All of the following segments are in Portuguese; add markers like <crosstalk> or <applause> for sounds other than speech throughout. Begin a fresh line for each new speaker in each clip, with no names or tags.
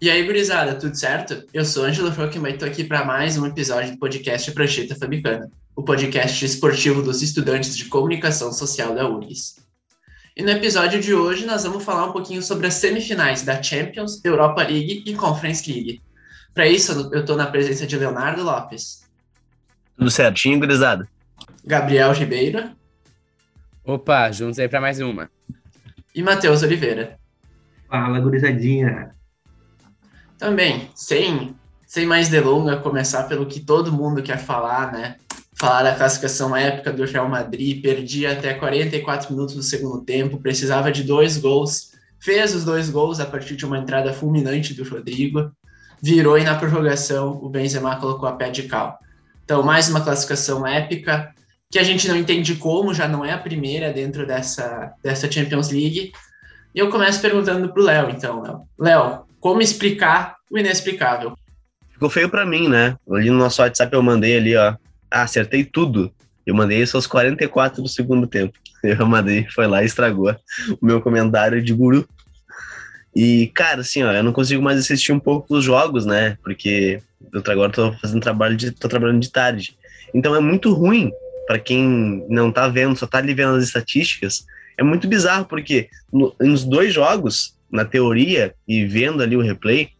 E aí, gurizada, tudo certo? Eu sou Ângelo Frocken e estou aqui para mais um episódio do podcast Prancheta Fabicana, o podcast esportivo dos estudantes de comunicação social da URGS. E no episódio de hoje nós vamos falar um pouquinho sobre as semifinais da Champions, Europa League e Conference League. Para isso, eu estou na presença de Leonardo Lopes.
Tudo certinho, gurizada?
Gabriel Ribeiro.
Opa, juntos aí para mais uma.
E Matheus Oliveira.
Fala, gurizadinha.
Também, sem, sem mais delonga, começar pelo que todo mundo quer falar, né? Falar da classificação épica do Real Madrid, perdia até 44 minutos do segundo tempo, precisava de dois gols, fez os dois gols a partir de uma entrada fulminante do Rodrigo, virou e na prorrogação o Benzema colocou a pé de cal. Então, mais uma classificação épica, que a gente não entende como, já não é a primeira dentro dessa, dessa Champions League. E eu começo perguntando para o Léo, então, Léo. Léo, como explicar o inexplicável?
Ficou feio para mim, né? Ali no nosso WhatsApp eu mandei ali, ó. Ah, acertei tudo. Eu mandei isso aos 44 do segundo tempo. <laughs> Eu mandei, foi lá e estragou o meu comentário de guru. E, cara, assim, ó, eu não consigo mais assistir um pouco os jogos, né? Porque eu agora tô fazendo trabalho de. tô trabalhando de tarde. Então é muito ruim para quem não tá vendo, só tá ali vendo as estatísticas. É muito bizarro, porque no, nos dois jogos na teoria e vendo ali o replay,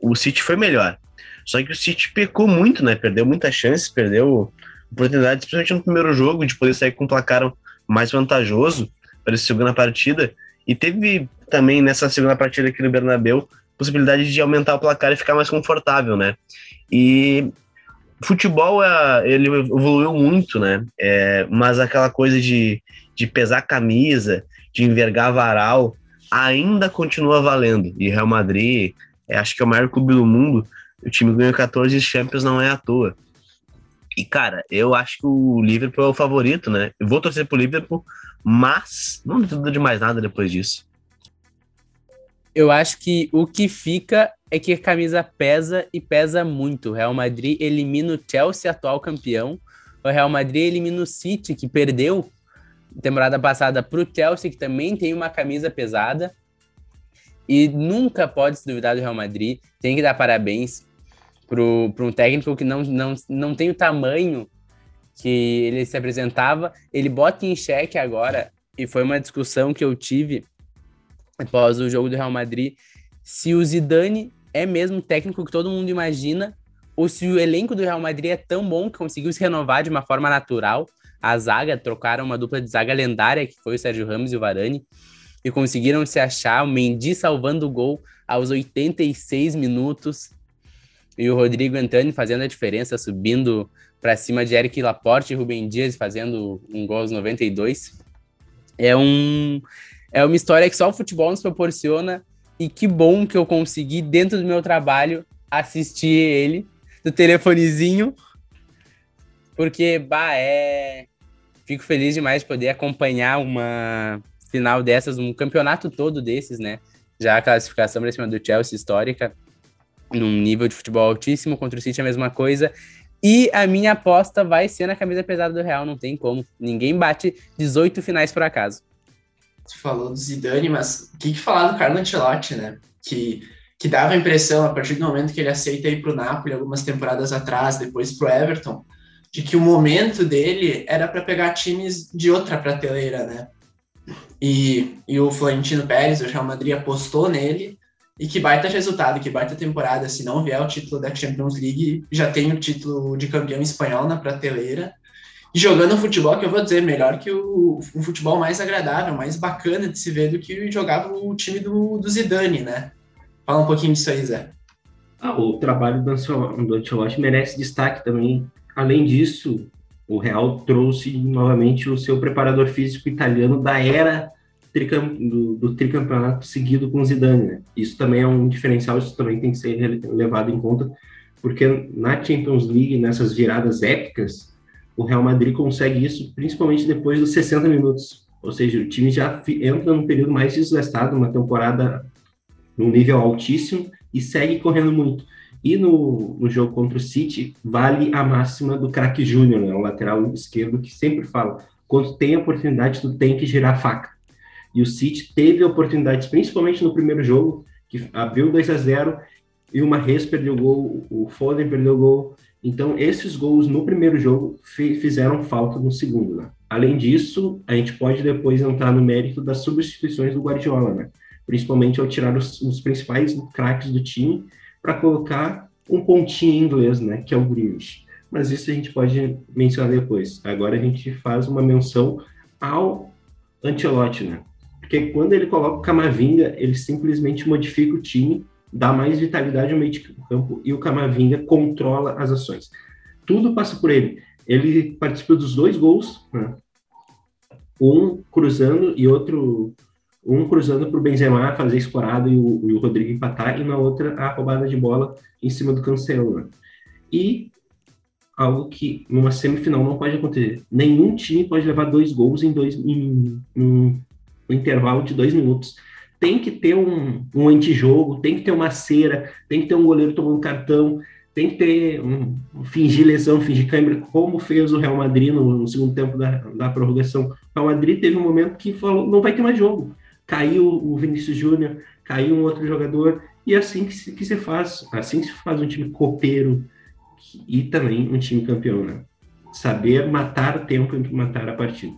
o City foi melhor. Só que o City pecou muito, né? Perdeu muitas chances, perdeu oportunidades, principalmente no primeiro jogo, de poder sair com um placar mais vantajoso para essa segunda partida. E teve também nessa segunda partida aqui no Bernabéu possibilidade de aumentar o placar e ficar mais confortável, né? E futebol é, ele evoluiu muito, né? É, mas aquela coisa de, de pesar camisa, de envergar varal, ainda continua valendo. E Real Madrid, é, acho que é o maior clube do mundo. O time ganhou 14 Champions, não é à toa. E, cara, eu acho que o Liverpool é o favorito, né? Eu vou torcer pro Liverpool, mas não duvido de mais nada depois disso.
Eu acho que o que fica é que a camisa pesa e pesa muito. O Real Madrid elimina o Chelsea, atual campeão. O Real Madrid elimina o City, que perdeu temporada passada para o Chelsea, que também tem uma camisa pesada. E nunca pode se duvidar do Real Madrid. Tem que dar parabéns para um técnico que não, não, não tem o tamanho que ele se apresentava. Ele bota em xeque agora, e foi uma discussão que eu tive após o jogo do Real Madrid, se o Zidane é mesmo técnico que todo mundo imagina, ou se o elenco do Real Madrid é tão bom que conseguiu se renovar de uma forma natural a zaga, trocaram uma dupla de zaga lendária, que foi o Sérgio Ramos e o Varane, e conseguiram se achar, o Mendy salvando o gol aos 86 minutos, e o Rodrigo Antani fazendo a diferença, subindo para cima de Eric Laporte e Rubem Dias fazendo um gol aos 92. É um é uma história que só o futebol nos proporciona e que bom que eu consegui dentro do meu trabalho assistir ele do telefonezinho porque, bah, é. Fico feliz demais de poder acompanhar uma final dessas, um campeonato todo desses, né? Já a classificação para cima do Chelsea histórica, num nível de futebol altíssimo, contra o City a mesma coisa. E a minha aposta vai ser na camisa pesada do Real, não tem como. Ninguém bate 18 finais por acaso.
Tu falou do Zidane, mas o que, que falar do Carlo Ancelotti, né? Que, que dava a impressão, a partir do momento que ele aceita ir para o Napoli algumas temporadas atrás, depois para o Everton, de que o momento dele era para pegar times de outra prateleira, né? E, e o Florentino Pérez, o Real Madrid, apostou nele. E que baita resultado, que baita temporada. Se não vier o título da Champions League, já tem o título de campeão espanhol na prateleira. E jogando um futebol que eu vou dizer, melhor que o futebol mais agradável, mais bacana de se ver do que jogava o time do, do Zidane, né? Fala um pouquinho disso aí, Zé.
Ah, o trabalho do Ancelotti merece destaque também Além disso, o Real trouxe novamente o seu preparador físico italiano da era do, do tricampeonato seguido com Zidane. Né? Isso também é um diferencial, isso também tem que ser levado em conta, porque na Champions League, nessas viradas épicas, o Real Madrid consegue isso principalmente depois dos 60 minutos. Ou seja, o time já entra num período mais desgastado, uma temporada num nível altíssimo e segue correndo muito. E no, no jogo contra o City, vale a máxima do craque Júnior, né, o lateral esquerdo, que sempre fala: quando tem oportunidade, tu tem que girar a faca. E o City teve oportunidades, principalmente no primeiro jogo, que abriu 2 a 0 e o Marres perdeu gol, o Foden perdeu gol. Então, esses gols no primeiro jogo fizeram falta no segundo, né? Além disso, a gente pode depois entrar no mérito das substituições do Guardiola, né? Principalmente ao tirar os, os principais craques do time para colocar um pontinho em inglês, né? Que é o Grealish. Mas isso a gente pode mencionar depois. Agora a gente faz uma menção ao Ancelotti, né? Porque quando ele coloca o Camavinga, ele simplesmente modifica o time, dá mais vitalidade ao meio de campo e o Camavinga controla as ações. Tudo passa por ele. Ele participou dos dois gols, né? um cruzando e outro um cruzando para o Benzema fazer escorado e o, e o, Rodrigo empatar, e na outra a roubada de bola em cima do Cancelo. Né? E algo que numa semifinal não pode acontecer. Nenhum time pode levar dois gols em dois em, em um intervalo de dois minutos. Tem que ter um, um antijogo, tem que ter uma cera, tem que ter um goleiro tomando cartão, tem que ter um, um fingir lesão, fingir câimbra, como fez o Real Madrid no, no, segundo tempo da, da prorrogação. O Real Madrid teve um momento que falou, não vai ter mais jogo. Caiu o Vinícius Júnior, caiu um outro jogador, e é assim que se, se faz, assim se faz um time copeiro e também um time campeão, né? Saber matar o tempo e matar a partida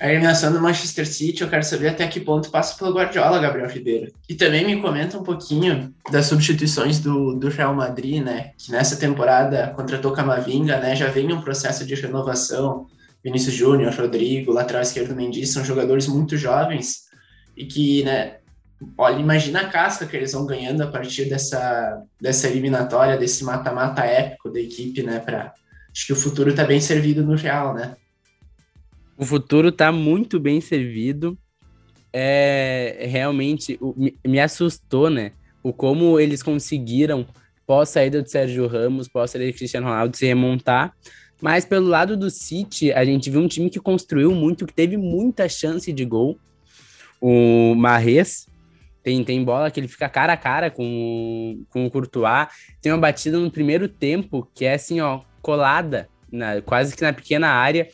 a eliminação do Manchester City, eu quero saber até que ponto passa pelo Guardiola, Gabriel Ribeiro. E também me comenta um pouquinho das substituições do, do Real Madrid, né? Que nessa temporada contratou Camavinga, né? Já vem um processo de renovação. Vinícius Júnior, Rodrigo, lateral esquerdo Mendy, são jogadores muito jovens e que, né? Olha, imagina a casca que eles vão ganhando a partir dessa, dessa eliminatória, desse mata-mata épico da equipe, né? Pra, acho que o futuro está bem servido no Real, né?
O futuro tá muito bem servido. É realmente me, me assustou, né? O como eles conseguiram, pós saída do Sérgio Ramos, pós saída do Cristiano Ronaldo, se remontar. Mas pelo lado do City, a gente viu um time que construiu muito, que teve muita chance de gol. O Marres tem, tem bola que ele fica cara a cara com, com o Courtois. Tem uma batida no primeiro tempo que é assim, ó, colada, na, quase que na pequena área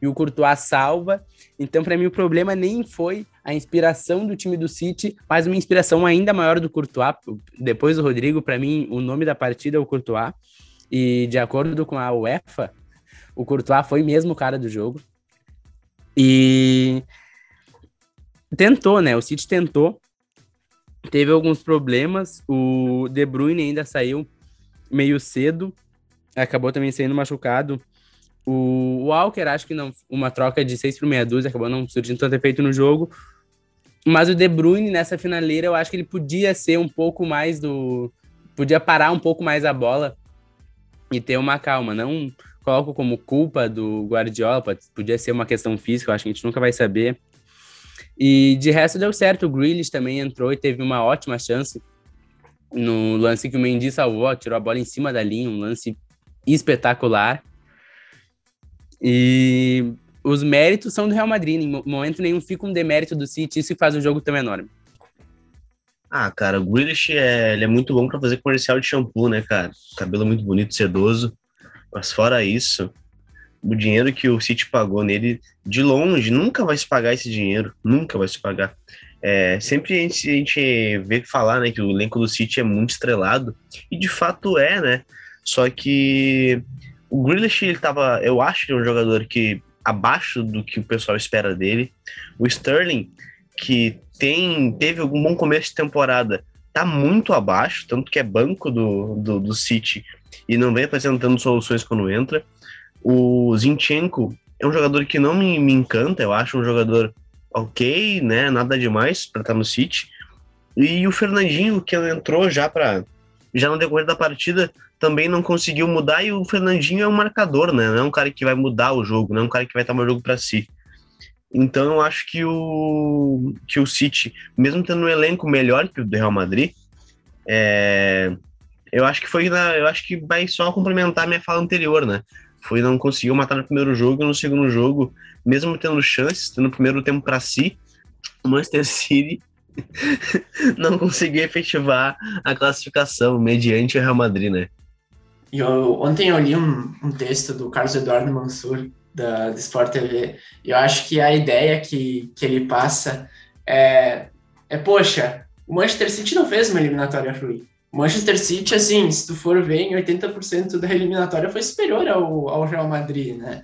e o Courtois salva. Então, para mim, o problema nem foi a inspiração do time do City, mas uma inspiração ainda maior do Courtois. Depois do Rodrigo, para mim, o nome da partida é o Courtois. E de acordo com a UEFA, o Courtois foi mesmo o cara do jogo. E tentou, né? O City tentou. Teve alguns problemas. O De Bruyne ainda saiu meio cedo. Acabou também sendo machucado. O Walker, acho que não, uma troca de 6 por meia dúzia, acabou não surgindo tanto efeito no jogo. Mas o De Bruyne, nessa finaleira, eu acho que ele podia ser um pouco mais do. Podia parar um pouco mais a bola e ter uma calma. Não coloco como culpa do Guardiola, podia ser uma questão física, eu acho que a gente nunca vai saber. E de resto deu certo, o Grealish também entrou e teve uma ótima chance no lance que o Mendy salvou, tirou a bola em cima da linha, um lance espetacular. E os méritos são do Real Madrid, em momento nenhum fica um demérito do City, isso faz o jogo tão enorme.
Ah, cara, o Grealish é, ele é muito bom para fazer comercial de shampoo, né, cara? Cabelo muito bonito, sedoso. Mas fora isso, o dinheiro que o City pagou nele, de longe, nunca vai se pagar esse dinheiro. Nunca vai se pagar. É, sempre a gente, a gente vê falar, né, que o elenco do City é muito estrelado. E de fato é, né? Só que o Grealish, ele tava, eu acho que é um jogador que abaixo do que o pessoal espera dele. O Sterling, que tem teve algum bom começo de temporada, tá muito abaixo, tanto que é banco do, do, do City e não vem apresentando soluções quando entra. O Zinchenko é um jogador que não me, me encanta, eu acho um jogador ok, né, nada demais para estar no City. E o Fernandinho, que entrou já para já no decorrer da partida, também não conseguiu mudar e o Fernandinho é um marcador, né? Não é um cara que vai mudar o jogo, não é um cara que vai tomar o jogo para si. Então eu acho que o que o City, mesmo tendo um elenco melhor que o do Real Madrid, é, eu acho que foi na, eu acho que vai só complementar minha fala anterior, né? Foi não conseguiu matar no primeiro jogo no segundo jogo, mesmo tendo chances, tendo o primeiro tempo para si, o Manchester City <laughs> não conseguiu efetivar a classificação mediante o Real Madrid, né?
Eu, ontem eu li um, um, texto do Carlos Eduardo Mansur, da, do Sport TV, eu acho que a ideia que, que ele passa é, é, poxa, o Manchester City não fez uma eliminatória ruim. Manchester City, assim, se tu for ver, em 80% da eliminatória foi superior ao, ao Real Madrid, né?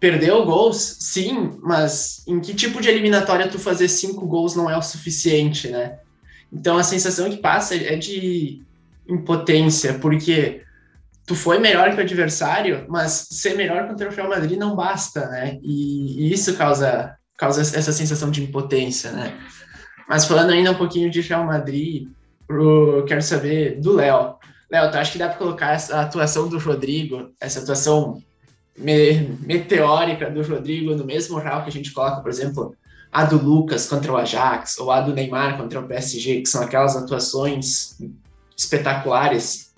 Perdeu gols, sim, mas em que tipo de eliminatória tu fazer cinco gols não é o suficiente, né? Então a sensação que passa é de impotência, porque tu foi melhor que o adversário, mas ser melhor contra o Real Madrid não basta, né? E, e isso causa, causa essa sensação de impotência, né? Mas falando ainda um pouquinho de Real Madrid, pro, quero saber do Léo. Léo, tu acha que dá para colocar essa atuação do Rodrigo, essa atuação me, meteórica do Rodrigo no mesmo real que a gente coloca, por exemplo, a do Lucas contra o Ajax, ou a do Neymar contra o PSG, que são aquelas atuações espetaculares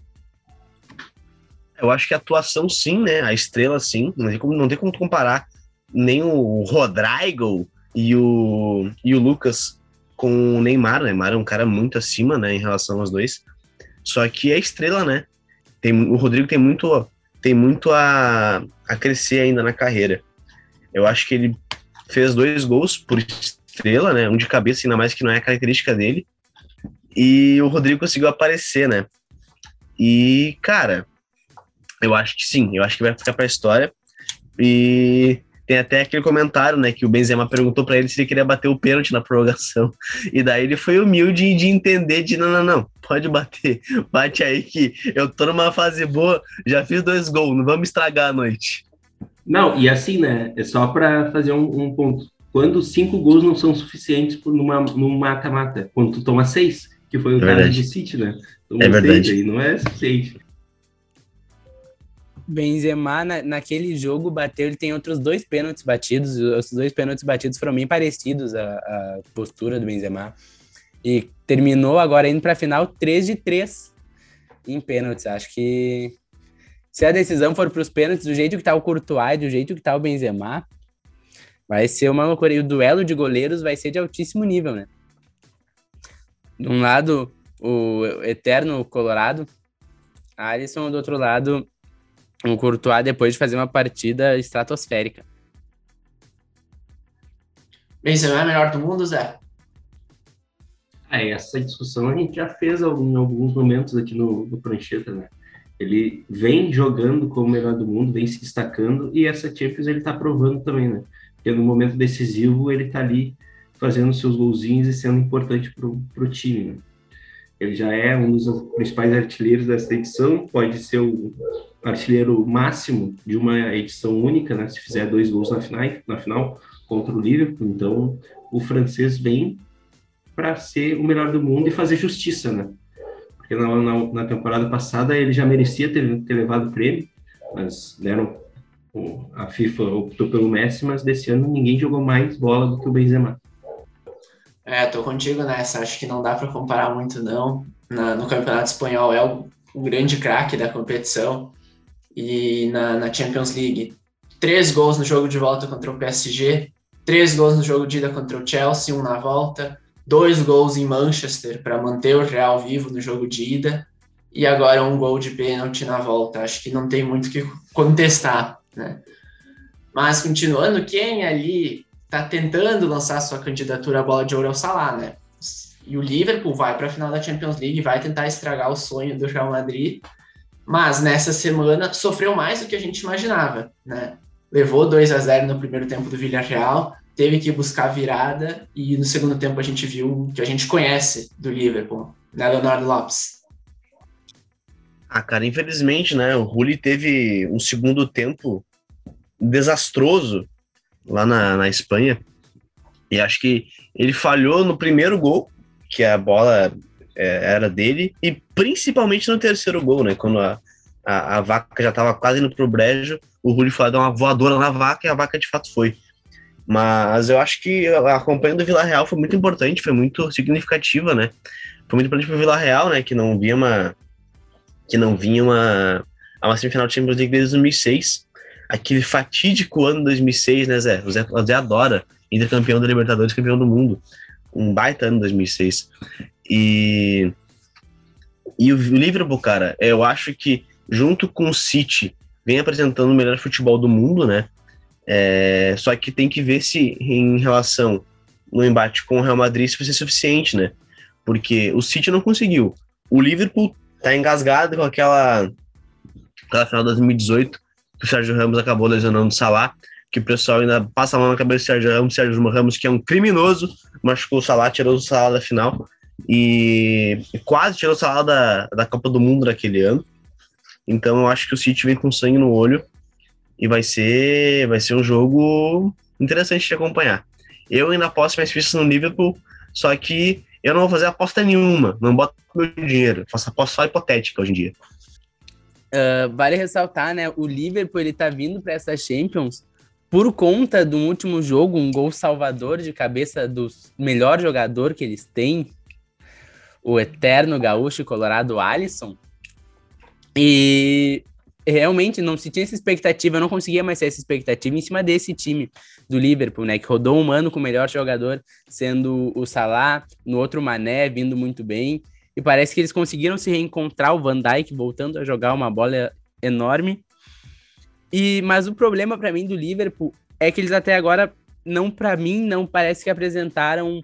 eu acho que a atuação sim, né? A estrela sim. Não tem como, não tem como comparar nem o Rodrigo e o, e o Lucas com o Neymar. O Neymar é um cara muito acima, né, em relação aos dois. Só que é estrela, né? Tem, o Rodrigo tem muito, tem muito a, a crescer ainda na carreira. Eu acho que ele fez dois gols por estrela, né? Um de cabeça, ainda mais que não é a característica dele. E o Rodrigo conseguiu aparecer, né? E, cara, eu acho que sim, eu acho que vai ficar para a história. E tem até aquele comentário, né, que o Benzema perguntou para ele se ele queria bater o pênalti na prorrogação. <laughs> E daí ele foi humilde de entender de não, não, não, pode bater, bate aí que eu tô numa fase boa, já fiz dois gols, não vamos estragar a noite.
Não, e assim, né, é só para fazer um, um, ponto. Quando cinco gols não são suficientes numa, num mata-mata, quando tu toma seis, que foi o é caso do City, né?
Toma é verdade.
Aí não é suficiente.
Benzema, na, naquele jogo, bateu, ele tem outros dois pênaltis batidos, os dois pênaltis batidos foram bem parecidos a, a postura do Benzema. E terminou agora indo para a final 3 de 3 em pênaltis. Acho que se a decisão for para os pênaltis, do jeito que tá o Courtois, do jeito que tá o Benzema, vai ser uma loucura. E o duelo de goleiros vai ser de altíssimo nível, né? De um lado, o eterno Colorado, Alisson, do outro lado, o Courtois depois de fazer uma partida estratosférica.
Benzema é melhor do mundo, Zé?
É, essa discussão a gente já fez em alguns momentos aqui no, no Prancheta, né? Ele vem jogando como o melhor do mundo, vem se destacando, e essa Champions ele tá provando também, né? Porque no momento decisivo ele tá ali fazendo seus golzinhos e sendo importante pro, pro time, né? Ele já é um dos principais artilheiros dessa edição, pode ser o artilheiro máximo de uma edição única, né? Se fizer dois gols na final, na final contra o Liverpool, então o francês vem para ser o melhor do mundo e fazer justiça, né? Porque na, na, na temporada passada ele já merecia ter, ter levado o prêmio, mas deram a FIFA optou pelo Messi, mas desse ano ninguém jogou mais bola do que o Benzema.
É, tô contigo nessa. Acho que não dá para comparar muito, não. Na, no Campeonato Espanhol é o, o grande craque da competição. E na, na, Champions League, três gols no jogo de volta contra o PSG, três gols no jogo de ida contra o Chelsea, um na volta, dois gols em Manchester para manter o Real vivo no jogo de ida, e agora um gol de pênalti na volta. Acho que não tem muito o que contestar, né? Mas continuando, quem ali está tentando lançar sua candidatura à bola de ouro ao Salah, né? E o Liverpool vai para a final da Champions League, vai tentar estragar o sonho do Real Madrid, mas nessa semana sofreu mais do que a gente imaginava, né? Levou 2 a 0 no primeiro tempo do Villarreal, teve que buscar virada e no segundo tempo a gente viu que a gente conhece do Liverpool, né, Leonardo Lopes?
Ah, cara, infelizmente, né, o Rulli teve um segundo tempo desastroso lá na, na Espanha. E acho que ele falhou no primeiro gol, que a bola é, era dele, e principalmente no terceiro gol, né? Quando a, a, a vaca já estava quase indo pro brejo, o Rulli foi dar uma voadora na vaca e a vaca de fato foi. Mas eu acho que a campanha do Vila Real foi muito importante, foi muito significativa, né? Foi muito importante pro Vila Real, né? Que não vinha uma. Que não vinha uma. Uma semifinal de Champions League desde 2006 aquele fatídico ano 2006, né, Zé? O Zé, o Zé adora, entre campeão da Libertadores campeão do mundo. Um baita ano 2006. E, e o Liverpool, cara, eu acho que junto com o City vem apresentando o melhor futebol do mundo, né? É, só que tem que ver se em relação no embate com o Real Madrid se vai ser suficiente, né? Porque o City não conseguiu. O Liverpool tá engasgado com aquela, aquela final de 2018, que o Sérgio Ramos acabou lesionando o Salah, que o pessoal ainda passa a mão na cabeça do Sérgio Ramos, Sérgio Ramos que é um criminoso, machucou o Salah, tirou o Salah da final e quase tirou o Salah da, da Copa do Mundo daquele ano. Então eu acho que o City vem com sangue no olho e vai ser, vai ser um jogo interessante de acompanhar. Eu ainda posso mais fichas no Liverpool, só que eu não vou fazer aposta nenhuma, não boto meu dinheiro, faço aposta só hipotética hoje em dia.
Uh, vale ressaltar, né? O Liverpool ele tá vindo para essa Champions por conta do último jogo, um gol salvador de cabeça do melhor jogador que eles têm, o eterno gaúcho colorado Alisson. E realmente não se tinha essa expectativa, eu não conseguia mais ter essa expectativa em cima desse time do Liverpool, né? Que rodou um ano com o melhor jogador sendo o Salah, no outro Mané vindo muito bem. E parece que eles conseguiram se reencontrar o Van Dijk voltando a jogar uma bola enorme. E mas o problema para mim do Liverpool é que eles até agora não para mim não parece que apresentaram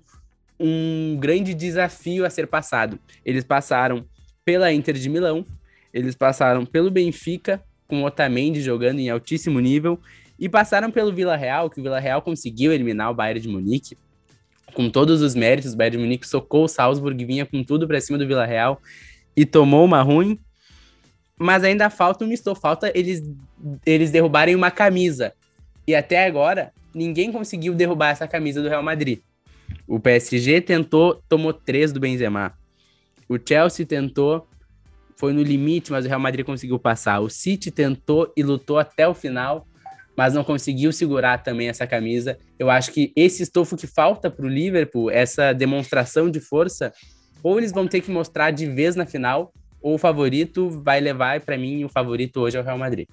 um grande desafio a ser passado. Eles passaram pela Inter de Milão, eles passaram pelo Benfica, com Otamendi jogando em altíssimo nível, e passaram pelo Vila Real, que o Vila Real conseguiu eliminar o Bayern de Munique, com todos os méritos. O Bayern de Munique socou o Salzburg, vinha com tudo para cima do Vila Real e tomou uma ruim. Mas ainda falta um misto, falta eles, eles derrubarem uma camisa. E até agora, ninguém conseguiu derrubar essa camisa do Real Madrid. O PSG tentou, tomou três do Benzema. O Chelsea tentou, foi no limite, mas o Real Madrid conseguiu passar. O City tentou e lutou até o final, mas não conseguiu segurar também essa camisa. Eu acho que esse estofo que falta para o Liverpool, essa demonstração de força, ou eles vão ter que mostrar de vez na final, ou o favorito vai levar, para mim, o favorito hoje é o Real Madrid.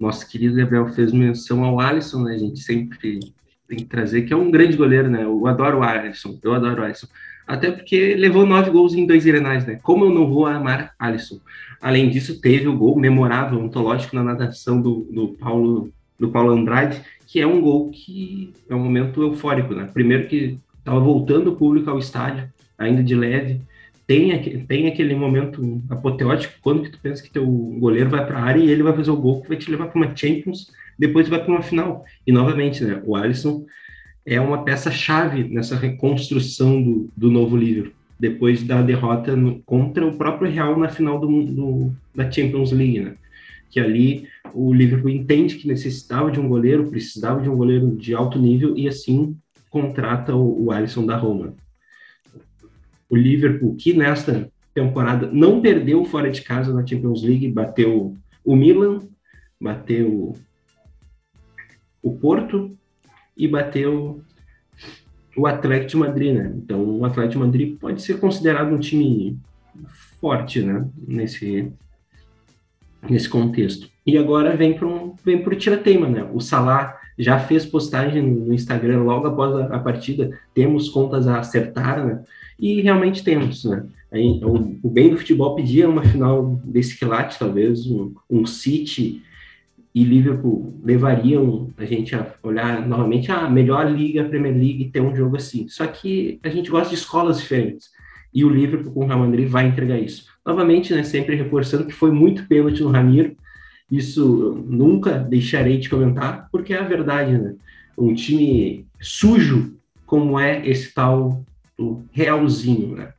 Nosso querido Gabriel fez menção ao Alisson, né? Gente sempre tem que trazer, que é um grande goleiro, né? Eu adoro o Alisson, eu adoro o Alisson. Até porque levou nove gols em dois grenais, né? Como eu não vou amar Alisson? Além disso, teve o gol memorável, ontológico na natação do, do, Paulo, do Paulo Andrade, que é um gol que é um momento eufórico, né? Primeiro que estava voltando o público ao estádio, ainda de leve, tem, tem aquele momento apoteótico quando que tu pensa que teu goleiro vai para a área e ele vai fazer o gol que vai te levar para uma Champions, depois vai para uma final. E novamente, né? O Alisson é uma peça-chave nessa reconstrução do, do novo Liverpool, depois da derrota no, contra o próprio Real na final do, do, da Champions League, né? Que ali o Liverpool entende que necessitava de um goleiro, precisava de um goleiro de alto nível e assim contrata o, o Alisson da Roma. O Liverpool, que nesta temporada não perdeu fora de casa na Champions League, bateu o Milan, bateu o Porto e bateu o Atlético Madrid, né? Então, o Atlético Madrid pode ser considerado um time forte, né? Nesse, nesse contexto. E agora vem para um, vem o tira-teima, né? O Salah já fez postagem no Instagram logo após a, a, partida. Temos contas a acertar, né? E realmente temos, né? Aí, o, o bem do futebol pedia uma final desse quilate, talvez um, um City e Liverpool levariam a gente a olhar novamente a melhor liga, a Premier League, e ter um jogo assim. Só que a gente gosta de escolas diferentes. E o Liverpool com o Real Madrid vai entregar isso. Novamente, né, sempre reforçando que foi muito pênalti no Ramiro. Isso nunca deixarei de comentar, porque é a verdade, né? Um time sujo como é esse tal do Realzinho, né?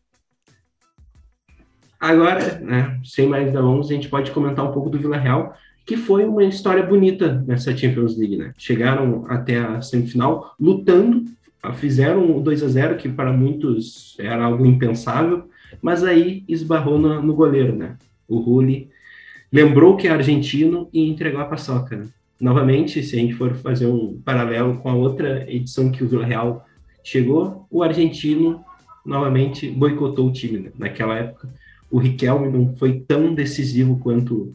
Agora, né, sem mais delongas, a gente pode comentar um pouco do Vila Real, que foi uma história bonita nessa Champions League, né? Chegaram até a semifinal lutando, fizeram o 2 a 0 que para muitos era algo impensável, mas aí esbarrou no, no goleiro, né? O Rulli lembrou que é argentino e entregou a paçoca. Né? Novamente, se a gente for fazer um paralelo com a outra edição que o Vila Real chegou, o argentino novamente boicotou o time. Né? Naquela época, o Riquelme não foi tão decisivo quanto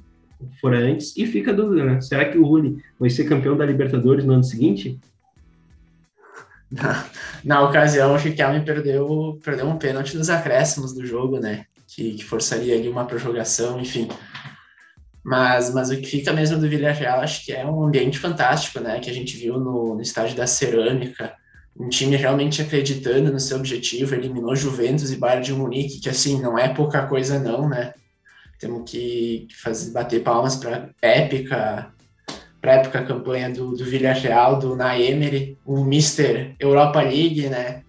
fora antes. E fica a dúvida, né? Será que o Rulli vai ser campeão da Libertadores no ano seguinte?
Na, <laughs> na ocasião, o Riquelme perdeu, perdeu um pênalti nos acréscimos do jogo, né? Que, que forçaria ali uma prorrogação, enfim. Mas, mas o que fica mesmo do Villarreal, acho que é um ambiente fantástico, né? Que a gente viu no, no estádio da Cerâmica, um time realmente acreditando no seu objetivo, eliminou Juventus e Bayern de Munique, que assim, não é pouca coisa não, né? Temos que fazer, bater palmas para épica para época campanha do, do Villarreal, do Naemery, o Mister Europa League, né?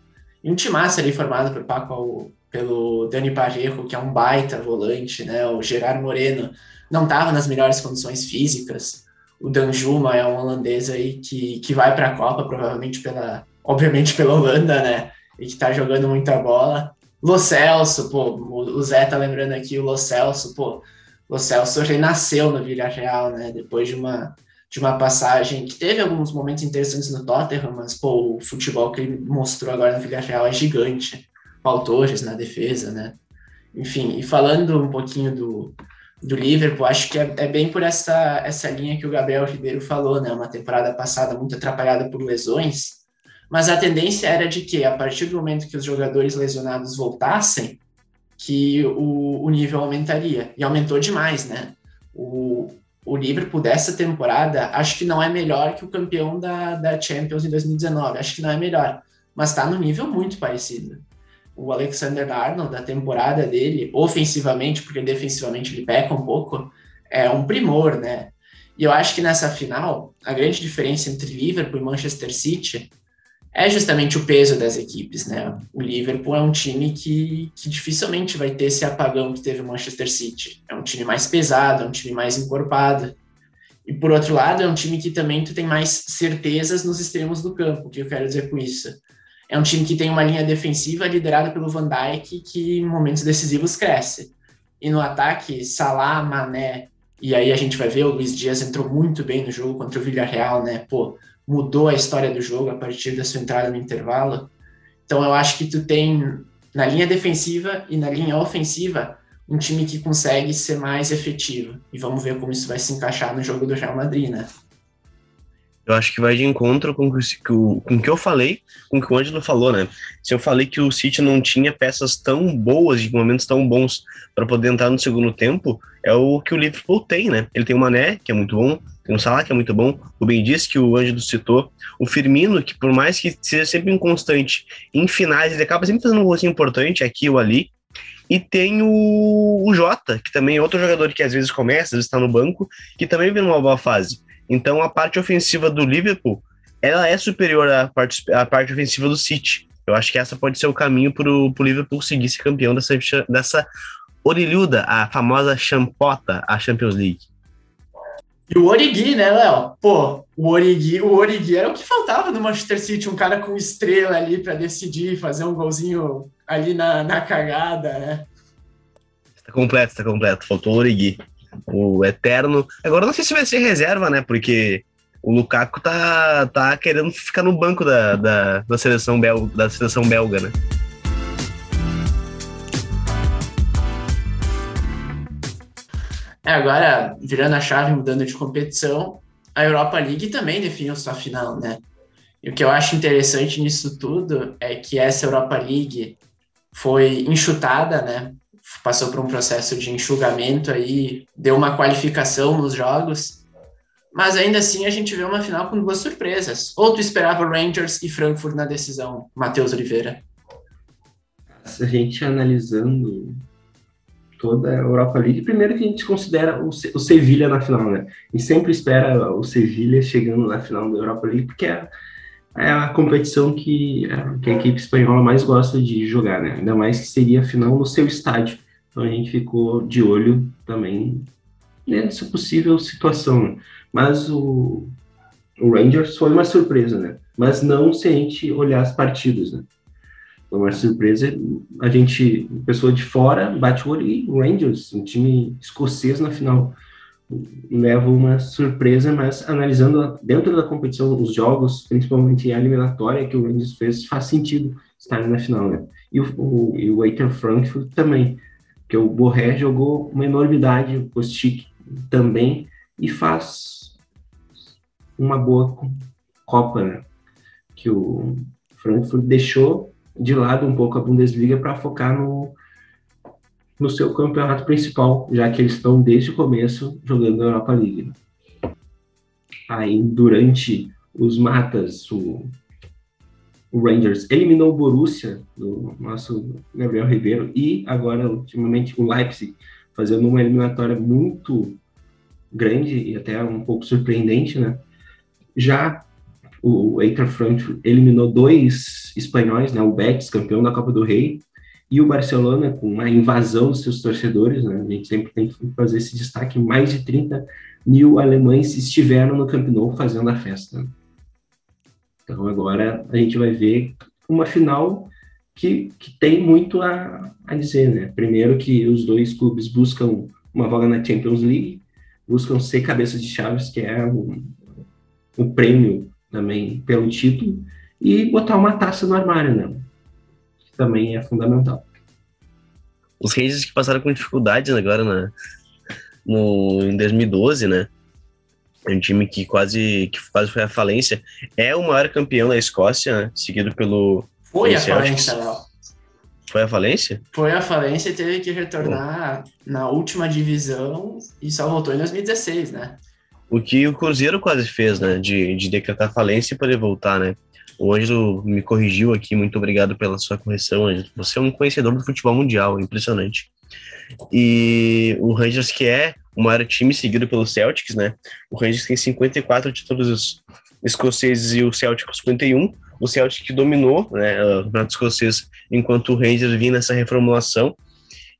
E um timaço ali formado por Paco, pelo Dani Parejo, que é um baita volante, né? O Gerard Moreno não estava nas melhores condições físicas. O Danjuma é um holandês aí que, que vai para a Copa, provavelmente pela, obviamente pela Holanda, né? E que está jogando muita bola. Lo Celso, pô, o Zé tá lembrando aqui, o Lo Celso, pô, Lo Celso renasceu no Villarreal, né? Depois de uma de uma passagem que teve alguns momentos interessantes no Tottenham, mas pô, o futebol que ele mostrou agora no Villarreal é gigante. Paul Torres na defesa, né? Enfim, e falando um pouquinho do, do Liverpool, acho que é, é, bem por essa, essa linha que o Gabriel Ribeiro falou, né? Uma temporada passada muito atrapalhada por lesões, mas a tendência era de que, a partir do momento que os jogadores lesionados voltassem, que o, o nível aumentaria. E aumentou demais, né? O, o Liverpool dessa temporada, acho que não é melhor que o campeão da, da Champions em 2019, acho que não é melhor, mas está no nível muito parecido. O Alexander Arnold, da temporada dele, ofensivamente, porque defensivamente ele peca um pouco, é um primor, né? E eu acho que nessa final, a grande diferença entre Liverpool e Manchester City é justamente o peso das equipes, né? O Liverpool é um time que, que dificilmente vai ter esse apagão que teve o Manchester City. É um time mais pesado, é um time mais encorpado. E por outro lado, é um time que também tu tem mais certezas nos extremos do campo. O que eu quero dizer com isso? É um time que tem uma linha defensiva liderada pelo Van Dijk que em momentos decisivos cresce. E no ataque, Salah, Mané, e aí a gente vai ver o Luiz Dias entrou muito bem no jogo contra o Villarreal, né? Pô, mudou a história do jogo a partir da sua entrada no intervalo. Então eu acho que tu tem na linha defensiva e na linha ofensiva um time que consegue ser mais efetivo. E vamos ver como isso vai se encaixar no jogo do Real Madrid, né?
Eu acho que vai de encontro com o, com que eu falei, com o que o Ângelo falou, né? Se eu falei que o City não tinha peças tão boas, de momentos tão bons para poder entrar no segundo tempo, é o que o Liverpool tem, né? Ele tem o Mané, que é muito bom, tem o Salah, que é muito bom, o Ben disse que o Ângelo citou, o Firmino, que por mais que seja sempre inconstante, em finais ele acaba sempre fazendo um golzinho importante aqui ou ali, e tem o, o Jota, que também é outro jogador que às vezes começa, às vezes está no banco, que também vem numa boa fase. Então a parte ofensiva do Liverpool, ela é superior à parte, à parte ofensiva do City. Eu acho que essa pode ser o caminho para o Liverpool conseguir ser campeão dessa, dessa orelhuda, a famosa champota, a Champions League.
E o Origi, né, Léo? Pô, o Origi, o Origi era o que faltava no Manchester City, um cara com estrela ali para decidir, fazer um golzinho ali na, na cagada, né?
Está completo, está completo. Faltou o Origi, o eterno. Agora não sei se vai ser reserva, né? Porque o Lukaku tá, tá querendo ficar no banco da, da, da seleção, bel, da seleção belga, né?
É, agora, virando a chave, mudando de competição, a Europa League também definiu sua final, né? E o que eu acho interessante nisso tudo é que essa Europa League foi enxutada, né? Passou por um processo de enxugamento aí, deu uma qualificação nos jogos, mas ainda assim a gente vê uma final com duas surpresas. Ou tu esperava Rangers e Frankfurt na decisão, Matheus Oliveira?
A gente analisando toda a Europa League. Primeiro que a gente considera o, o Sevilha na final, né? E sempre espera o Sevilha chegando na final da Europa League, porque é, é a competição que, é, que, a equipe espanhola mais gosta de jogar, né? Ainda mais que seria a final no seu estádio. Então a gente ficou de olho também nessa possível situação. Né? Mas o, o Rangers foi uma surpresa, né? Mas não se a gente olhar as partidas, né? Uma surpresa. A gente, pessoa de fora, bate o olho e Rangers, um time escocês na final, leva uma surpresa, mas analisando dentro da competição, os jogos, principalmente a eliminatória que o Rangers fez, faz sentido estar na final, né? E o, o, e o Eintracht Frankfurt também, que o Borré jogou uma enormidade, o Kostic também, e faz uma boa Copa, né? Que o Frankfurt deixou de lado um pouco a Bundesliga para focar no, no seu campeonato principal, já que eles estão desde o começo jogando a Europa League. Aí, durante os matas, o, o Rangers eliminou o Borussia, do nosso Gabriel Ribeiro, e agora, ultimamente, o Leipzig, fazendo uma eliminatória muito grande e até um pouco surpreendente, né? Já o Eintracht Frankfurt eliminou dois espanhóis, né? O Betis, campeão da Copa do Rei, e o Barcelona, com a invasão dos seus torcedores, né? A gente sempre tem que fazer esse destaque, mais de 30 mil alemães estiveram no Camp Nou fazendo a festa. Então agora a gente vai ver uma final que, que tem muito a, a dizer, né? Primeiro que os dois clubes buscam uma vaga na Champions League, buscam ser cabeça de chaves, que é o, o prêmio também pelo título, e botar uma taça no armário, né? Que também é fundamental.
Os Rangers que passaram com dificuldades agora na, no, em 2012, né? É um time que quase, que quase foi à falência. É o maior campeão da Escócia, né? seguido pelo.
Foi a Celtics. falência, Léo.
Foi a falência?
Foi a falência e teve que retornar na última divisão e só voltou em 2016, né?
O que o Cruzeiro quase fez, né? De, de decretar falência e poder voltar, né? O Ângelo me corrigiu aqui, muito obrigado pela sua correção, Ângelo. Você é um conhecedor do futebol mundial, impressionante. E o Rangers, que é o maior time seguido pelo Celtics, né? O Rangers tem 54 títulos escoceses e o Celtic 51. O Celtic dominou né, o campeonato escocês enquanto o Rangers vinha nessa reformulação.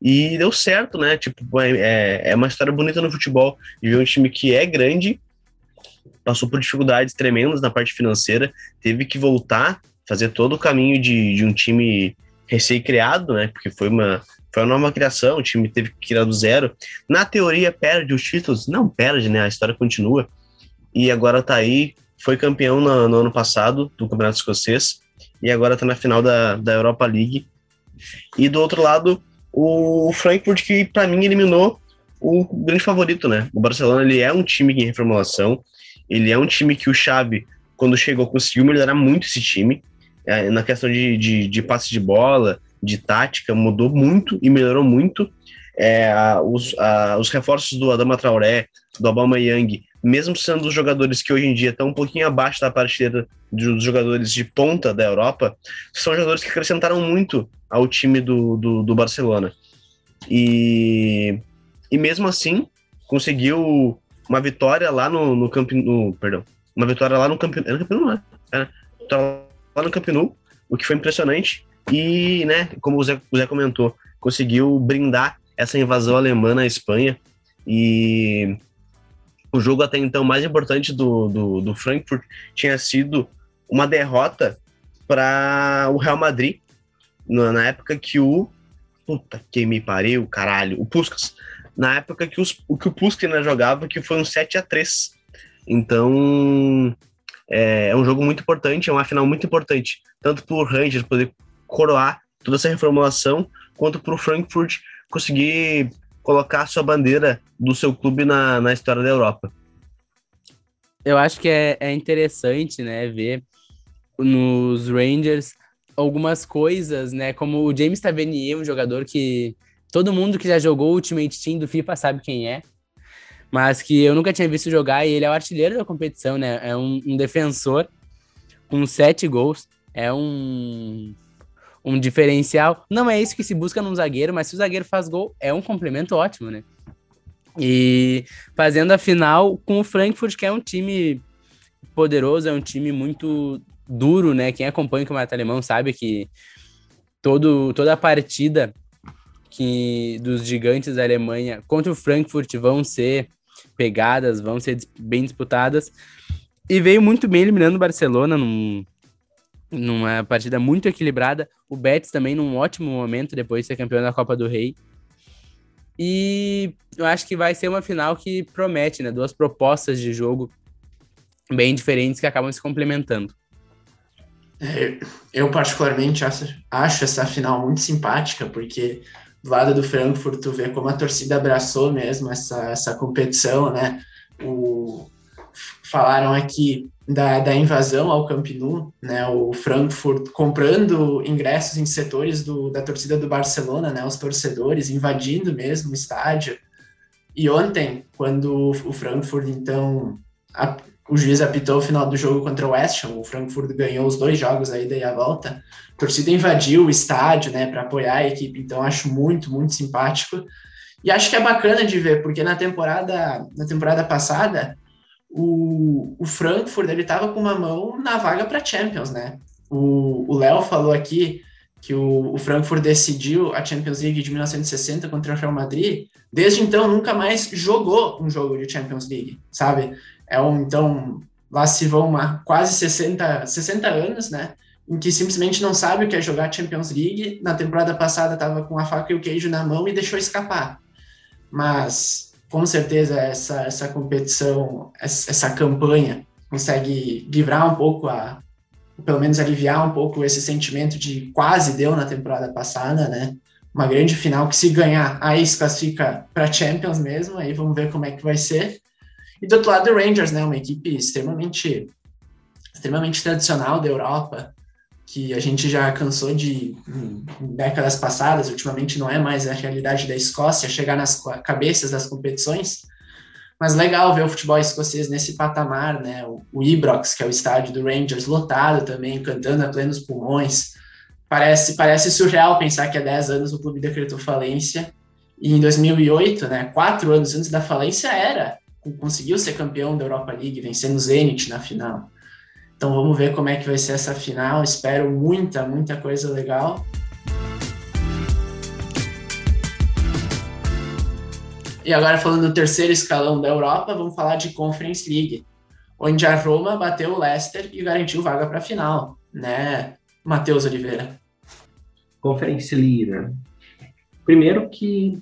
E deu certo, né? Tipo, é, é uma história bonita no futebol de ver um time que é grande, passou por dificuldades tremendas na parte financeira, teve que voltar, fazer todo o caminho de, de um time recém-criado, né? Porque foi uma, foi uma nova criação, o time teve que criar do zero. Na teoria, perde os títulos. Não perde, né? A história continua. E agora tá aí, foi campeão no, no ano passado do Campeonato Escocês e agora tá na final da, da Europa League. E do outro lado, o Frankfurt, que para mim eliminou o grande favorito, né? O Barcelona, ele é um time em reformulação, ele é um time que o Xavi, quando chegou, conseguiu melhorar muito esse time, é, na questão de, de, de passe de bola, de tática mudou muito e melhorou muito. É, os, a, os reforços do Adama Traoré, do Obama Young, mesmo sendo os jogadores que hoje em dia estão um pouquinho abaixo da parceira dos jogadores de ponta da Europa, são jogadores que acrescentaram muito ao time do, do, do Barcelona. E, e mesmo assim, conseguiu uma vitória lá no, no Camp no, perdão, uma vitória lá no Camp era Camp né? Era, lá no Camp o que foi impressionante. E, né, como o Zé, o Zé comentou, conseguiu brindar essa invasão alemã na Espanha. E o jogo até então mais importante do, do, do Frankfurt tinha sido uma derrota para o Real Madrid, na, época que o. Puta que me pariu, caralho, o Puskas. Na época que, os, o, que o Puskas ainda jogava, que foi um 7 a 3 Então, é, é, um jogo muito importante, é uma final muito importante, tanto para o Rangers poder coroar toda essa reformulação, quanto para o Frankfurt conseguir colocar sua bandeira do seu clube na, na história da Europa.
Eu acho que é, é interessante, né, ver nos Rangers algumas coisas, né, como o James Tavernier, um jogador que todo mundo que já jogou o Ultimate Team do FIFA sabe quem é, mas que eu nunca tinha visto jogar e ele é o artilheiro da competição, né, é um, um defensor com sete gols, é um um diferencial. Não é isso que se busca num zagueiro, mas se o zagueiro faz gol, é um complemento ótimo, né? E fazendo a final com o Frankfurt, que é um time poderoso, é um time muito duro, né? Quem acompanha o campeonato alemão sabe que todo, toda a partida que dos gigantes da Alemanha contra o Frankfurt vão ser pegadas, vão ser bem disputadas. E veio muito bem eliminando o Barcelona num, numa partida muito equilibrada. O Betis também num ótimo momento depois de ser campeão da Copa do Rei. E eu acho que vai ser uma final que promete, né? Duas propostas de jogo bem diferentes que acabam se complementando.
É, eu particularmente acho, essa final muito simpática, porque do lado do Frankfurt tu vê como a torcida abraçou mesmo essa, essa competição, né? O, falaram aqui da, da invasão ao Camp Nou, né, o Frankfurt comprando ingressos em setores do, da torcida do Barcelona, né, os torcedores invadindo mesmo o estádio. E ontem, quando o Frankfurt, então, a, o juiz apitou o final do jogo contra o West Ham, o Frankfurt ganhou os dois jogos aí daí a volta. A torcida invadiu o estádio, né, para apoiar a equipe, então acho muito, muito simpático. E acho que é bacana de ver, porque na temporada, na temporada passada, o, o Frankfurt ele estava com uma mão na vaga para Champions, né? O Léo falou aqui que o, o, Frankfurt decidiu a Champions League de 1960 contra o Real Madrid. Desde então nunca mais jogou um jogo de Champions League, sabe? É um então lá se vão uma, quase 60, 60 anos, né? Em que simplesmente não sabe o que é jogar Champions League. Na temporada passada estava com a faca e o queijo na mão e deixou escapar. Mas com certeza essa, essa competição, essa, campanha consegue livrar um pouco a, pelo menos aliviar um pouco esse sentimento de quase deu na temporada passada, né? Uma grande final que se ganhar, aí se classifica para Champions mesmo, aí vamos ver como é que vai ser. E do outro lado, o Rangers, né? Uma equipe extremamente, extremamente tradicional da Europa, que a gente já cansou de, em décadas passadas, ultimamente não é mais a realidade da Escócia, chegar nas cabeças das competições, mas legal ver o futebol escocês nesse patamar, né? O, o Ibrox, que é o estádio do Rangers, lotado também, cantando a plenos pulmões. Parece, parece surreal pensar que há 10 anos o clube decretou falência e em 2008, né, quatro anos antes da falência, era conseguiu ser campeão da Europa League, vencendo o Zenit na final. Então vamos ver como é que vai ser essa final. Espero muita, muita coisa legal. E agora falando do terceiro escalão da Europa, vamos falar de Conference League, onde a Roma bateu o Leicester e garantiu vaga para a final, né, Matheus Oliveira?
Conference League, né? Primeiro que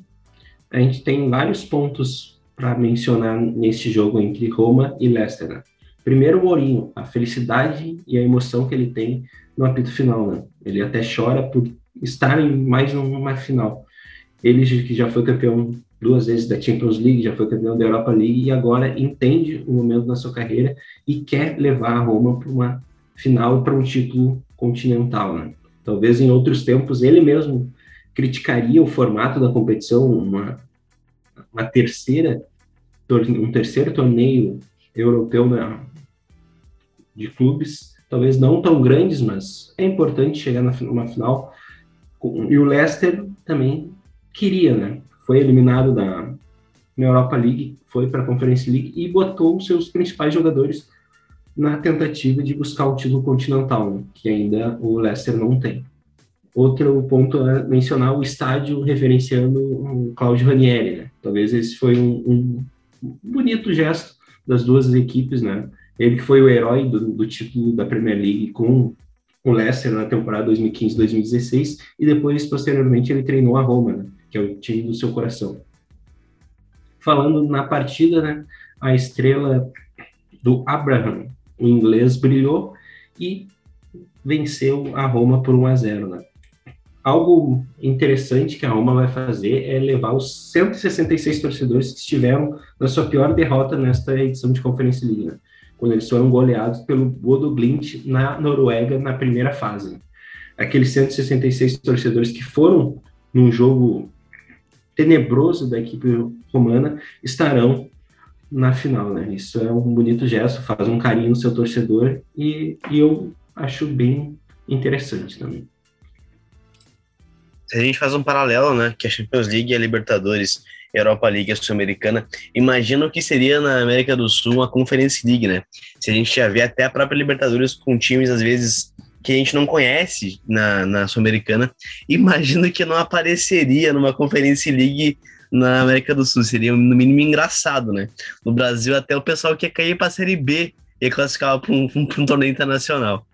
a gente tem vários pontos para mencionar neste jogo entre Roma e Leicester, né? Primeiro, o Mourinho, a felicidade e a emoção que ele tem no apito final, né? Ele até chora por estar em mais uma final. Ele que já foi campeão duas vezes da Champions League, já foi campeão da Europa League e agora entende o momento da sua carreira e quer levar a Roma para uma final, para um título continental, né? Talvez em outros tempos ele mesmo criticaria o formato da competição, uma, uma terceira um terceiro torneio europeu na, de clubes, talvez não tão grandes, mas é importante chegar na, numa final. E o Leicester também queria, né? Foi eliminado da Europa League, foi para a Conference League e botou seus principais jogadores na tentativa de buscar o título continental, que ainda o Leicester não tem. Outro ponto é mencionar o estádio referenciando o Claudio Ranieri, né? Talvez esse foi um, um bonito gesto das duas equipes, né? Ele foi o herói do, do título da Premier League com o Leicester na temporada 2015-2016 e depois, posteriormente, ele treinou a Roma, né, que é o time do seu coração. Falando na partida, né, a estrela do Abraham, o inglês, brilhou e venceu a Roma por 1 a 0, né? Algo interessante que a Roma vai fazer é levar os 166 torcedores que estiveram na sua pior derrota nesta edição de Conference League, né? Quando eles foram goleados pelo Bodo Glint na Noruega na primeira fase. Aqueles 166 torcedores que foram num jogo tenebroso da equipe romana estarão na final, né? Isso é um bonito gesto, faz um carinho no seu torcedor e, e eu acho bem interessante também.
Se a gente faz um paralelo, né, que a Champions League e a Libertadores Europa League, a Sul-Americana. Imagina o que seria na América do Sul a Conference League, né? Se a gente já vê até a própria Libertadores com times, às vezes, que a gente não conhece na, na Sul-Americana, <laughs> imagino que não apareceria numa Conference League na América do Sul. Seria, no mínimo, engraçado, né? No Brasil, até o pessoal que ia cair para a Série B e classificar para um, <laughs> um, um torneio internacional.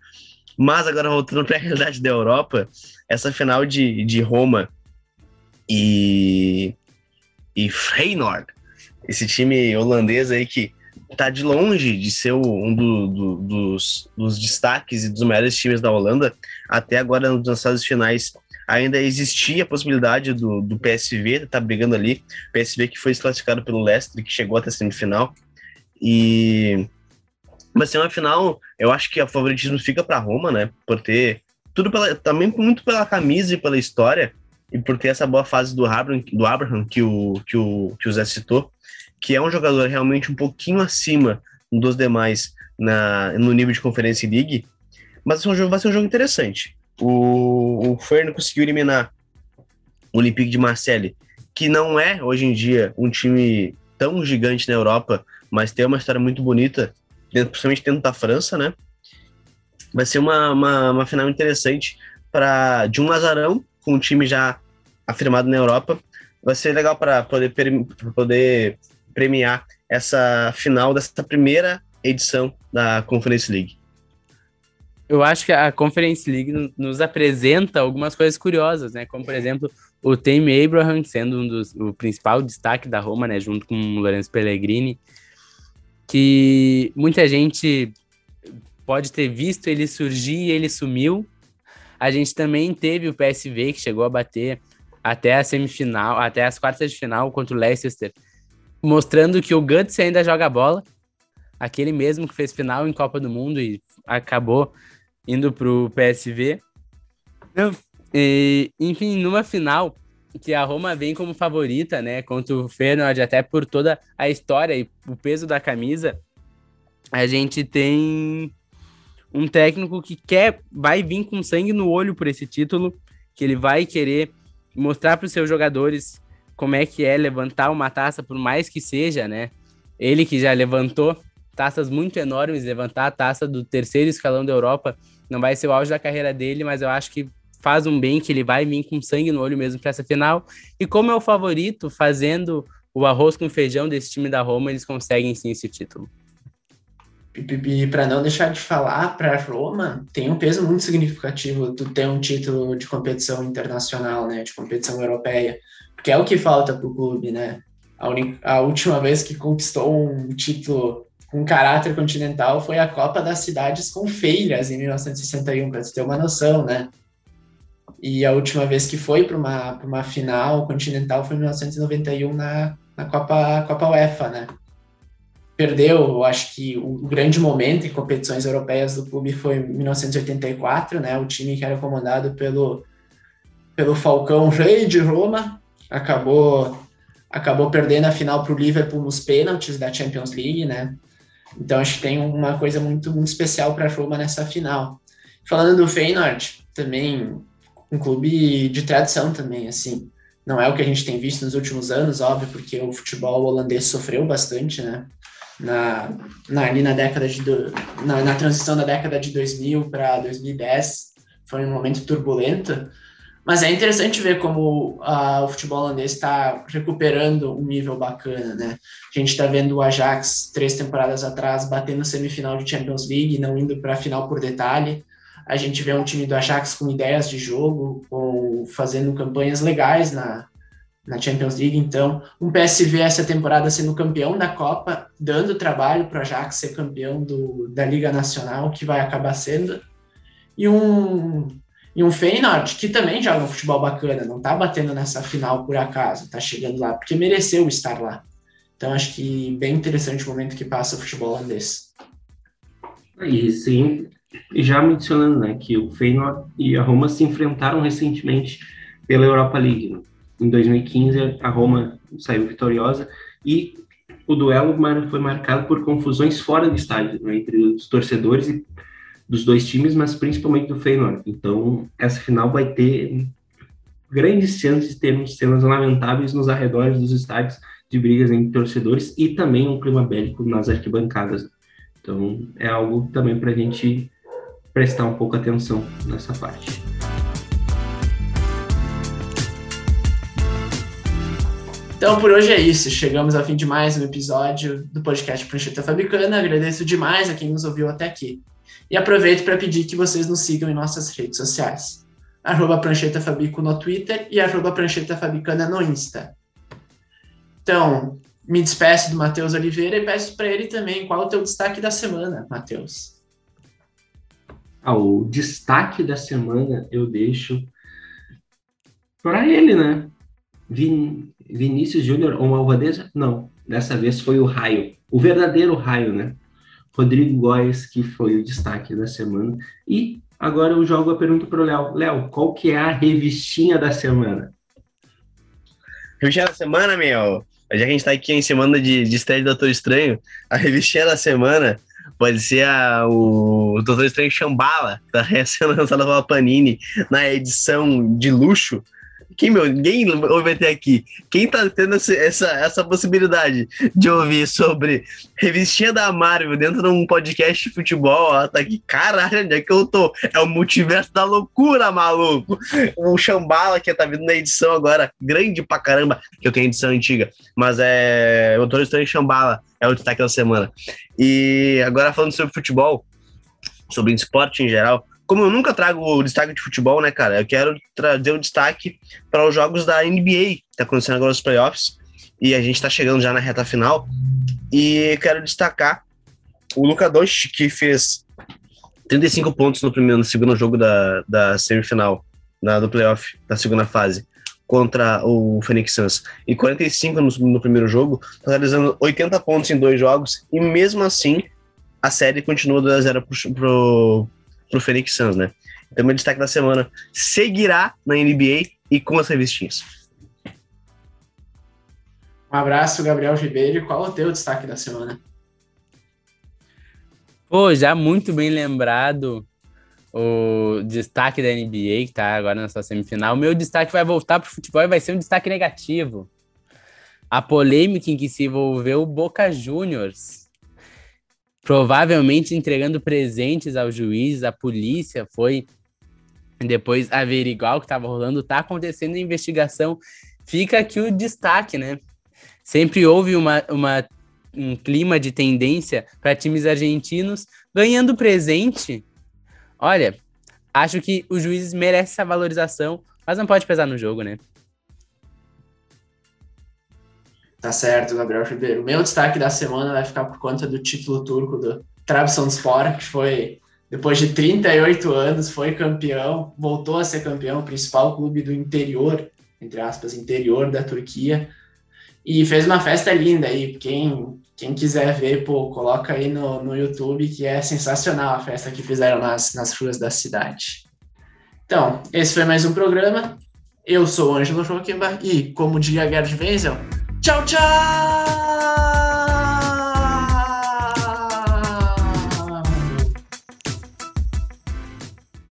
Mas agora, voltando para a realidade da Europa, essa final de, de Roma e, e Feyenoord, esse time holandês aí que tá de longe de ser um do, do, dos, dos, destaques e dos melhores times da Holanda, até agora nas fases finais ainda existia a possibilidade do, do PSV tá brigando ali, PSV que foi desclassificado pelo Leicester, que chegou até a semifinal, e vai ser uma final, eu acho que o favoritismo fica para Roma, né, por ter tudo pela, também muito pela camisa e pela história, e por ter essa boa fase do Abraham, do Abraham que, o, que, o, que o Zé citou, que é um jogador realmente um pouquinho acima dos demais na, no nível de Conference League, mas um jogo, vai ser um jogo interessante. O, o Fern conseguiu eliminar o Olympique de Marseille, que não é, hoje em dia, um time tão gigante na Europa, mas tem uma história muito bonita, dentro, principalmente dentro da França, né? Vai ser uma, uma, uma final interessante para de um Lazarão, com um time já afirmado na Europa. Vai ser legal para poder, poder premiar essa final dessa primeira edição da Conference League.
Eu acho que a Conference League nos apresenta algumas coisas curiosas, né? Como, por exemplo, o Tammy Abraham sendo um dos, o principal destaque da Roma, né? Junto com o Lorenzo Pellegrini, que muita gente pode ter visto ele surgir e ele sumiu. A gente também teve o PSV que chegou a bater até a semifinal, até as quartas de final contra o Leicester, mostrando que o Guts ainda joga bola. Aquele mesmo que fez final em Copa do Mundo e acabou indo pro PSV. E, enfim, numa final que a Roma vem como favorita, né, contra o Feyenoord, até por toda a história e o peso da camisa, a gente tem um técnico que quer, vai vir com sangue no olho por esse título, que ele vai querer mostrar para os seus jogadores como é que é levantar uma taça, por mais que seja, né? Ele que já levantou taças muito enormes, levantar a taça do terceiro escalão da Europa não vai ser o auge da carreira dele, mas eu acho que faz um bem que ele vai vir com sangue no olho mesmo para essa final. E como é o favorito, fazendo o arroz com feijão desse time da Roma, eles conseguem sim esse título.
E para não deixar de falar, para Roma tem um peso muito significativo tu ter um título de competição internacional, né, de competição europeia, porque é o que falta para o clube, né? A, a última vez que conquistou um título com caráter continental foi a Copa das Cidades com Feiras, em 1961, para você ter uma noção, né? E a última vez que foi para uma, uma final continental foi em 1991 na, na Copa, Copa UEFA, né? Perdeu, eu acho que o grande momento em competições europeias do clube foi em 1984, né? O time que era comandado pelo, pelo Falcão Rei de Roma acabou acabou perdendo a final para o Liverpool nos pênaltis da Champions League, né? Então acho que tem uma coisa muito, muito especial para a Roma nessa final. Falando do Feyenoord, também um clube de tradição também, assim. Não é o que a gente tem visto nos últimos anos, óbvio, porque o futebol holandês sofreu bastante, né? Na, na, ali na década de na, na transição da década de 2000 para 2010 foi um momento turbulento mas é interessante ver como o futebol holandês está recuperando um nível bacana, né? A gente está vendo o Ajax três temporadas atrás batendo semifinal de Champions League, não indo para a final por detalhe. A gente vê um time do Ajax com ideias de jogo, com, fazendo campanhas legais na, na Champions League. Então, um PSV essa temporada sendo campeão da Copa, dando trabalho para o Ajax ser campeão do, da Liga Nacional, que vai acabar sendo. E um e um Feyenoord que também joga um futebol bacana, não tá batendo nessa final por acaso, tá chegando lá, porque mereceu estar lá. Então acho que bem interessante o momento que passa o futebol holandês.
E sim, já mencionando né, que o Feyenoord e a Roma se enfrentaram recentemente pela Europa League. Né? Em 2015 a Roma saiu vitoriosa e o duelo foi marcado por confusões fora do estádio, né, entre os torcedores e dos dois times, mas principalmente do Feyenoord. Então, essa final vai ter grandes chances de termos cenas lamentáveis nos arredores dos estádios de brigas entre torcedores e também um clima bélico nas arquibancadas. Então, é algo também para a gente prestar um pouco atenção nessa parte.
Então, por hoje é isso. Chegamos ao fim de mais um episódio do podcast Prancheta Fabricana. Agradeço demais a quem nos ouviu até aqui. E aproveito para pedir que vocês nos sigam em nossas redes sociais. Arroba Prancheta Fabico no Twitter e arroba Prancheta Fabicana no Insta. Então, me despeço do Matheus Oliveira e peço para ele também qual é o teu destaque da semana, Matheus.
Ah, o destaque da semana eu deixo para ele, né? Vin Vinícius Júnior ou Malvadeza? Não, dessa vez foi o Raio, o verdadeiro Raio, né? Rodrigo Góes, que foi o destaque da semana. E agora eu jogo a pergunta para o Léo. Léo, qual que é a revistinha da semana?
Revistinha da semana, meu? já que a gente tá aqui em semana de, de estreia do Doutor Estranho, a revistinha da semana pode ser a, o Doutor Estranho Chambala, que tá <laughs> sendo lançada pela Panini na edição de luxo. Quem, meu, ninguém ouve até aqui. Quem tá tendo essa, essa possibilidade de ouvir sobre revistinha da Marvel dentro de um podcast de futebol, ó, tá aqui, caralho, onde é que eu tô? É o multiverso da loucura, maluco. O Chambala que tá vindo na edição agora, grande pra caramba, que eu tenho edição antiga, mas é. O Doutor Estranho Chambala é o destaque da semana. E agora falando sobre futebol, sobre esporte em geral, como eu nunca trago o destaque de futebol, né, cara? Eu quero trazer o destaque para os jogos da NBA, que tá acontecendo agora os playoffs, e a gente tá chegando já na reta final. E quero destacar o Luka Doncic, que fez 35 pontos no primeiro, no segundo jogo da, da semifinal, da, do playoff, da segunda fase, contra o Phoenix Suns, e 45 no, no primeiro jogo, totalizando 80 pontos em dois jogos, e mesmo assim, a série continua 2 a 0 pro, pro, pro Phoenix Suns, né? Então, meu destaque da semana seguirá na NBA e com as revistinhas.
Um abraço, Gabriel Ribeiro. Qual é o teu destaque da semana?
Pô, já muito bem lembrado o destaque da NBA, que tá agora na sua semifinal. O meu destaque vai voltar pro futebol e vai ser um destaque negativo. A polêmica em que se envolveu o Boca Juniors provavelmente entregando presentes ao juiz, a polícia foi depois averiguar o que estava rolando, tá acontecendo a investigação. Fica aqui o destaque, né? Sempre houve uma, uma um clima de tendência para times argentinos ganhando presente. Olha, acho que o juiz merece essa valorização, mas não pode pesar no jogo, né?
Tá certo, Gabriel Ribeiro. Meu destaque da semana vai ficar por conta do título turco do Trabzonspor, que foi, depois de 38 anos, foi campeão, voltou a ser campeão, principal clube do interior, entre aspas, interior da Turquia, e fez uma festa linda aí. Quem, quem quiser ver, pô, coloca aí no, no YouTube, que é sensacional a festa que fizeram nas, nas ruas da cidade. Então, esse foi mais um programa. Eu sou o Ângelo Joaquim e, como diria Gerd Wenzel, Tchau, tchau!